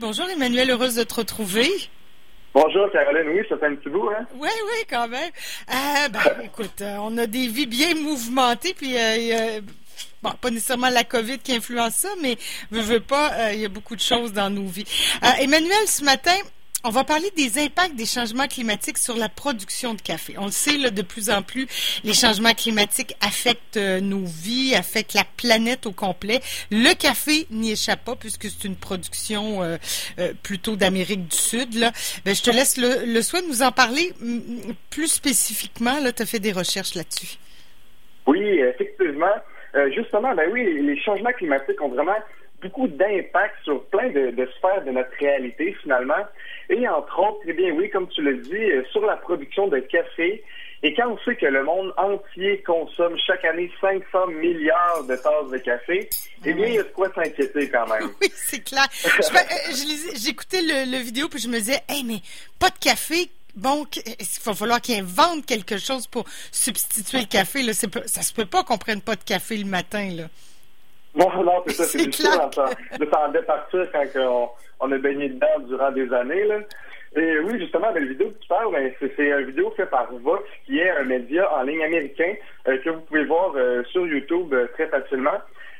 Bonjour Emmanuel, heureuse de te retrouver. Bonjour Caroline, oui, ça fait un petit bout, hein? Oui, oui, quand même. Euh, ben, écoute, euh, on a des vies bien mouvementées, puis euh, bon, pas nécessairement la COVID qui influence ça, mais je veux pas, il y a beaucoup de choses dans nos vies. Emmanuel, ce matin, on va parler des impacts des changements climatiques sur la production de café. On le sait, là, de plus en plus, les changements climatiques affectent euh, nos vies, affectent la planète au complet. Le café n'y échappe pas puisque c'est une production euh, euh, plutôt d'Amérique du Sud. Là. Ben, je te laisse le, le soin de nous en parler plus spécifiquement. Tu as fait des recherches là-dessus. Oui, effectivement. justement, ben oui, les changements climatiques ont vraiment beaucoup d'impact sur plein de, sphères de notre réalité finalement. Et entre autres, eh bien oui, comme tu le dis, euh, sur la production de café. Et quand on sait que le monde entier consomme chaque année 500 milliards de tasses de café, eh bien, il y a de quoi s'inquiéter quand même. Oui, c'est clair. Euh, j'écoutais le, le, vidéo puis je me disais, hey, mais pas de café, bon, il va falloir qu'ils inventent quelque chose pour substituer le café. Là. Ça se peut pas qu'on prenne pas de café le matin. Là. Non, non, c'est ça, c'est difficile de s'en départir quand on, on, a baigné dedans durant des années. Là. Et oui, justement, la vidéo que tu parles, ben, c'est une vidéo faite par Vox, qui est un média en ligne américain euh, que vous pouvez voir euh, sur YouTube euh, très facilement.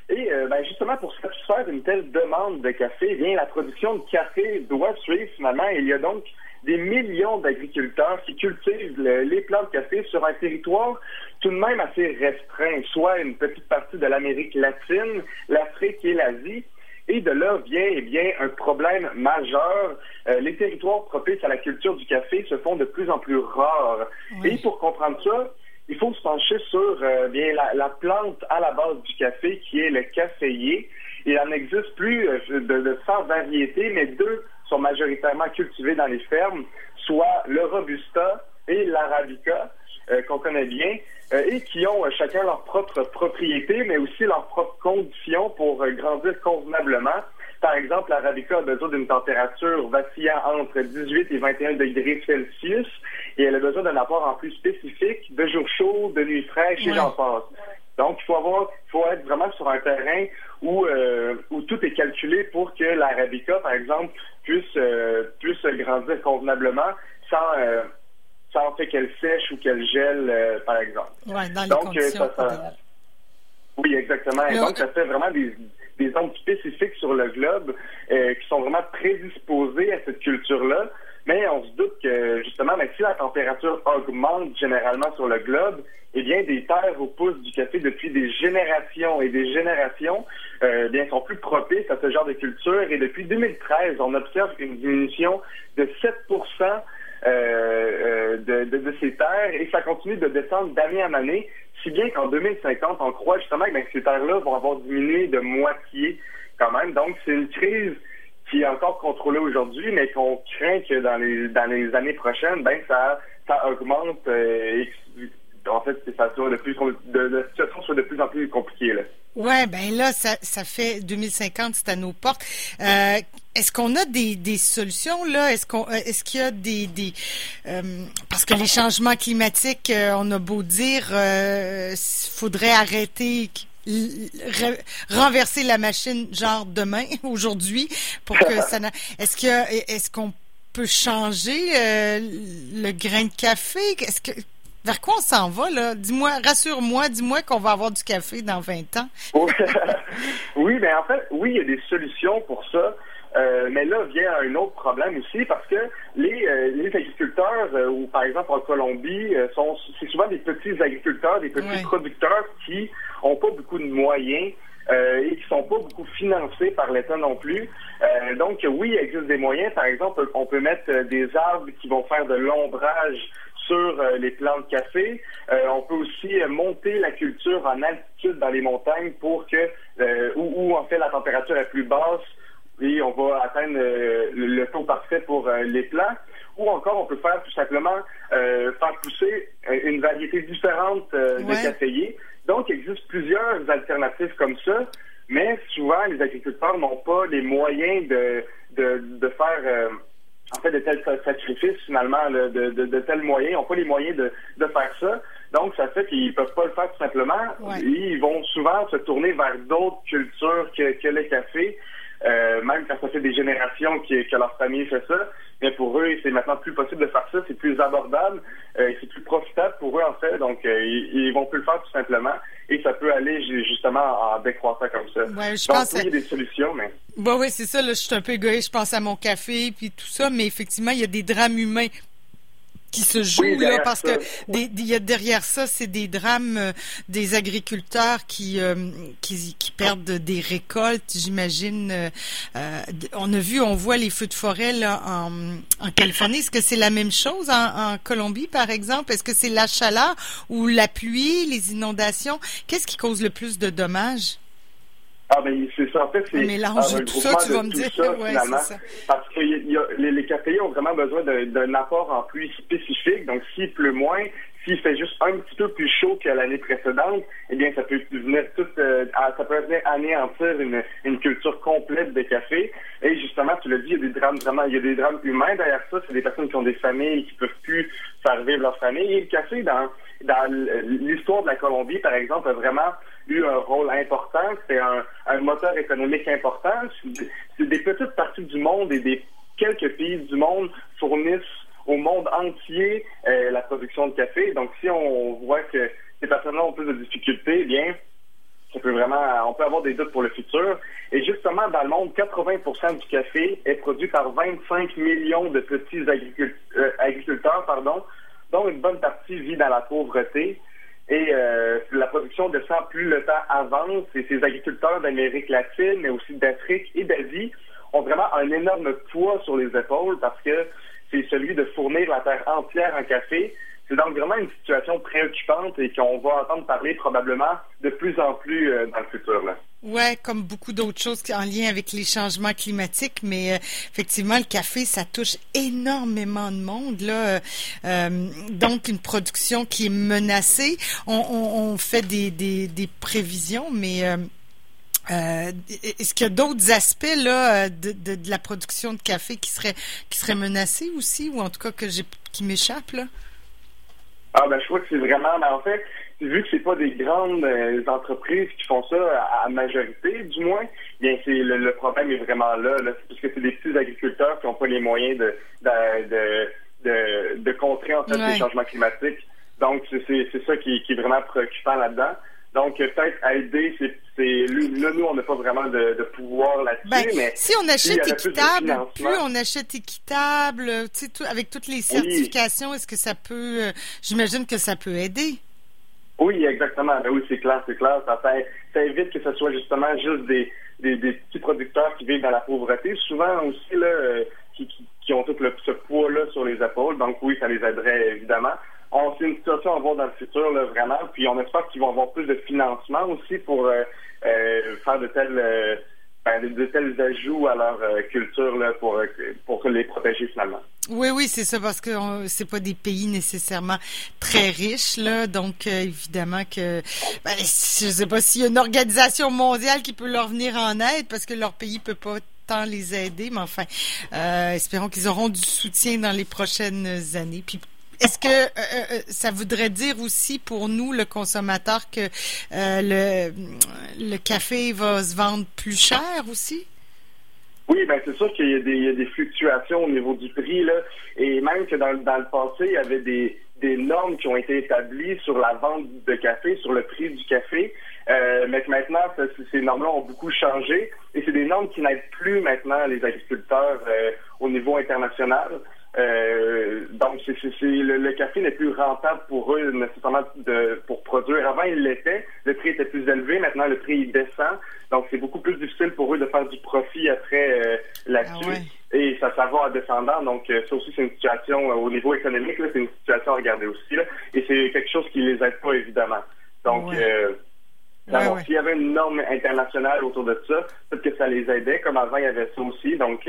Et ben, justement, pour satisfaire une telle demande de café, eh bien, la production de café doit suivre finalement. Il y a donc des millions d'agriculteurs qui cultivent les plantes de café sur un territoire tout de même assez restreint, soit une petite partie de l'Amérique latine, l'Afrique et l'Asie. Et de là vient eh bien un problème majeur. Euh, les territoires propices à la culture du café se font de plus en plus rares. Et pour comprendre ça, il faut se pencher sur euh, bien la, la, plante à la base du café qui est le caféier. Il en existe plus euh, de, de 100 variétés, mais deux sont majoritairement cultivés dans les fermes, soit le Robusta et l'Arabica, euh, qu'on connaît bien, euh, et qui ont euh, chacun leur propre propriété, mais aussi leurs propres conditions pour grandir convenablement. Par exemple, l'Arabica a besoin d'une température vacillant entre 18 et 21 degrés Celsius, et elle a besoin d'un apport en plus spécifique de jours chauds, de nuits fraîches, et j'en passe. Donc, il faut avoir, faut être vraiment sur un terrain où, euh, où tout est calculé pour que l'arabica, par exemple, puisse, euh, puisse grandir convenablement sans, euh, sans fait qu'elle sèche ou qu'elle gèle, par exemple. Ouais, dans les donc, conditions ça, oui, exactement. Et donc, ça fait vraiment des, des zones spécifiques sur le globe qui sont vraiment prédisposées à cette culture-là. Mais on se doute que, justement, même si la température augmente généralement sur le globe, eh bien, des terres où pousse du café depuis des générations et des générations, euh, bien, sont plus propices à ce genre de culture. Et depuis 2013, on observe une diminution de 7 euh, euh, de, de, de, ces terres et ça continue de descendre d'année en année, si bien qu'en 2050, on croit justement que ben, ces terres-là vont avoir diminué de moitié quand même. Donc, c'est une crise qui est encore contrôlée aujourd'hui, mais qu'on craint que dans les dans les années prochaines, ben ça ça augmente euh, en fait, ça soit de plus, de, la situation soit de plus en plus compliquée. Là. Ouais, ben là, ça, ça fait 2050, c'est à nos portes. Euh, est-ce qu'on a des, des solutions là? Est-ce qu'on, euh, est-ce qu'il y a des, des euh, parce que les changements climatiques, euh, on a beau dire, euh, faudrait arrêter renverser la machine genre demain aujourd'hui pour que ça est-ce que est-ce qu'on peut changer le grain de café? Vers quoi on s'en va, là? Dis-moi, rassure-moi, dis-moi qu'on va avoir du café dans 20 ans. oui, mais ben, en fait, oui, il y a des solutions pour ça. Euh, mais là vient un autre problème aussi parce que les, euh, les agriculteurs, euh, ou par exemple en Colombie, sont c'est souvent des petits agriculteurs, des petits producteurs qui ont pas beaucoup de moyens et qui sont pas beaucoup financés par l'État non plus. donc oui, il existe des moyens. Par exemple, on peut mettre des arbres qui vont faire de l'ombrage sur euh, les plants de café. Euh, on peut aussi euh, monter la culture en altitude dans les montagnes pour que où, en fait la température est plus basse et on va atteindre le taux parfait pour les plants. Ou encore, on peut faire tout simplement faire pousser une variété différente de caféiers. Donc, il existe plusieurs alternatives comme ça, mais souvent, les agriculteurs n'ont pas les moyens de, de, de faire en fait de tels sacrifices finalement, de, de, tels moyens. Ils n'ont pas les moyens de, de faire ça. Donc, ça fait qu'ils peuvent pas le faire tout simplement. Ils vont souvent se tourner vers d'autres cultures que, que le café. Euh, même quand ça fait des générations que, que leur famille fait ça, mais pour eux, c'est maintenant plus possible de faire ça, c'est plus abordable, euh, c'est plus profitable pour eux en fait, donc euh, ils, vont plus le faire tout simplement, et ça peut aller justement en décroissant comme ça. Ouais, je pense qu'il y a des solutions, mais. Bon, oui, c'est ça. Là, je suis un peu égoïste. Je pense à mon café puis tout ça, mais effectivement, il y a des drames humains qui se joue là parce que il y a derrière ça c'est des drames euh, des agriculteurs qui, euh, qui, qui perdent des récoltes j'imagine euh, on a vu on voit les feux de forêt là en, en Californie est-ce que c'est la même chose en, en Colombie par exemple? Est-ce que c'est la chaleur ou la pluie les inondations? Qu'est-ce qui cause le plus de dommages? Ah, ben, c'est ça. En fait, c'est mélange un tout ça, tu vas me dire. Ça, ouais, ça. Parce que y a, les, les caféiers ont vraiment besoin d'un apport en pluie spécifique. Donc, s'il pleut moins, s'il fait juste un petit peu plus chaud que l'année précédente, eh bien, ça peut venir tout, euh, ça peut venir anéantir une, une culture complète de café. Et justement, tu l'as dit, il y a des drames vraiment, il y a des drames humains derrière ça. C'est des personnes qui ont des familles qui peuvent plus faire vivre leur famille. Et le café, dans, dans l'histoire de la Colombie, par exemple, a vraiment eu un rôle important. C'est un, un, moteur économique important. C'est des petites parties du monde et des quelques pays du monde fournissent au monde entier euh, la production de café. Donc, si on voit que ces personnes-là ont plus de difficultés, eh bien, ça peut vraiment, on peut avoir des doutes pour le futur. Et justement, dans le monde, 80% du café est produit par 25 millions de petits euh, agriculteurs, pardon, dont une bonne partie vit dans la pauvreté. Et euh, la production descend plus le temps avance et ces agriculteurs d'Amérique latine, mais aussi d'Afrique et d'Asie, ont vraiment un énorme poids sur les épaules parce que c'est celui de fournir la terre entière en café. C'est donc vraiment une situation préoccupante et qu'on va entendre parler probablement de plus en plus euh, dans le futur. Ouais, comme beaucoup d'autres choses en lien avec les changements climatiques, mais euh, effectivement, le café, ça touche énormément de monde. Là, euh, donc une production qui est menacée. On, fait des, des, prévisions, mais est-ce qu'il y a d'autres aspects là de, de, de, la production de café qui seraient qui seraient menacés aussi, ou en tout cas que j'ai qui m'échappent là? Ah ben je crois que c'est vraiment, mais en fait, vu que c'est pas des grandes euh, entreprises qui font ça à, majorité, du moins, bien c'est le, problème est vraiment là, là parce que c'est des petits agriculteurs qui n'ont pas les moyens de de, de, de, contrer en fait les changements climatiques. Donc c'est ça qui, qui est vraiment préoccupant là-dedans. Donc, peut-être aider, c'est, là, nous, on n'a pas vraiment de, de pouvoir là-dessus. Ben, mais si on achète équitable, plus, on achète équitable, tu sais, avec toutes les certifications, est-ce que ça peut, euh, j'imagine que ça peut aider? Oui, exactement. Ben oui, c'est clair, c'est clair. Ça, ça évite que ce soit justement juste des, des, des, petits producteurs qui vivent dans la pauvreté. Souvent aussi, là, euh, qui, qui, qui, ont tout le, ce poids-là sur les épaules. Donc oui, ça les aiderait évidemment on c'est une situation à voir dans le futur là, vraiment. Puis on espère qu'ils vont avoir plus de financement aussi pour euh, euh, faire de tels euh, ben, de, tels ajouts à leur culture là, pour pour les protéger finalement. Oui, oui, c'est ça, parce que c'est pas des pays nécessairement très riches, là. Donc, évidemment que, ben, je sais pas s'il y a une organisation mondiale qui peut leur venir en aide, parce que leur pays peut pas tant les aider, mais enfin, espérons qu'ils auront du soutien dans les prochaines années. Puis est-ce que euh, euh, euh, ça voudrait dire aussi pour nous, le consommateur, que le, café va se vendre plus cher aussi? Oui, ben c'est sûr qu'il y, a des fluctuations au niveau du prix, là, et même que dans, dans le passé, il y avait des, normes qui ont été établies sur la vente de café, sur le prix du café, mais que maintenant, ces normes-là ont beaucoup changé, et c'est des normes qui n'aident plus maintenant les agriculteurs au niveau international. Euh, donc, c'est, le, le, café n'est plus rentable pour eux nécessairement de, pour produire. Avant, il l'était. Le prix était plus élevé. Maintenant, le prix il descend. Donc, c'est beaucoup plus difficile pour eux de faire du profit après euh, là-dessus. Ah Et ça, ça va en descendant. Donc, euh, ça aussi, c'est une situation au niveau économique. c'est une situation à regarder aussi. Là, et c'est quelque chose qui les aide pas, évidemment. Donc, s'il y avait une norme internationale autour de ça, peut-être que ça les aidait. Comme avant, il y avait ça aussi. Donc,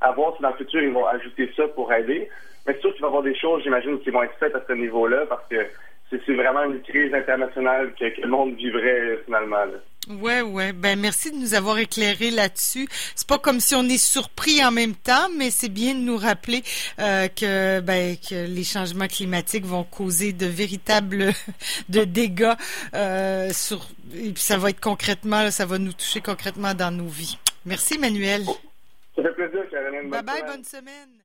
à voir si dans le futur, ils vont ajouter ça pour aider. Mais c'est sûr qu'il va y avoir des choses, j'imagine, qui vont être faites à ce niveau-là parce que c'est vraiment une crise internationale que, le monde vivrait euh, finalement. Ouais, ouais. Ben merci de nous avoir éclairé là-dessus. C'est pas comme si on est surpris en même temps, mais c'est bien de nous rappeler euh, que ben que les changements climatiques vont causer de véritables de dégâts euh, sur et puis ça va être concrètement, ça va nous toucher concrètement dans nos vies. Merci, Manuel. Ça fait plaisir, Caroline. Bye bye, bonne semaine.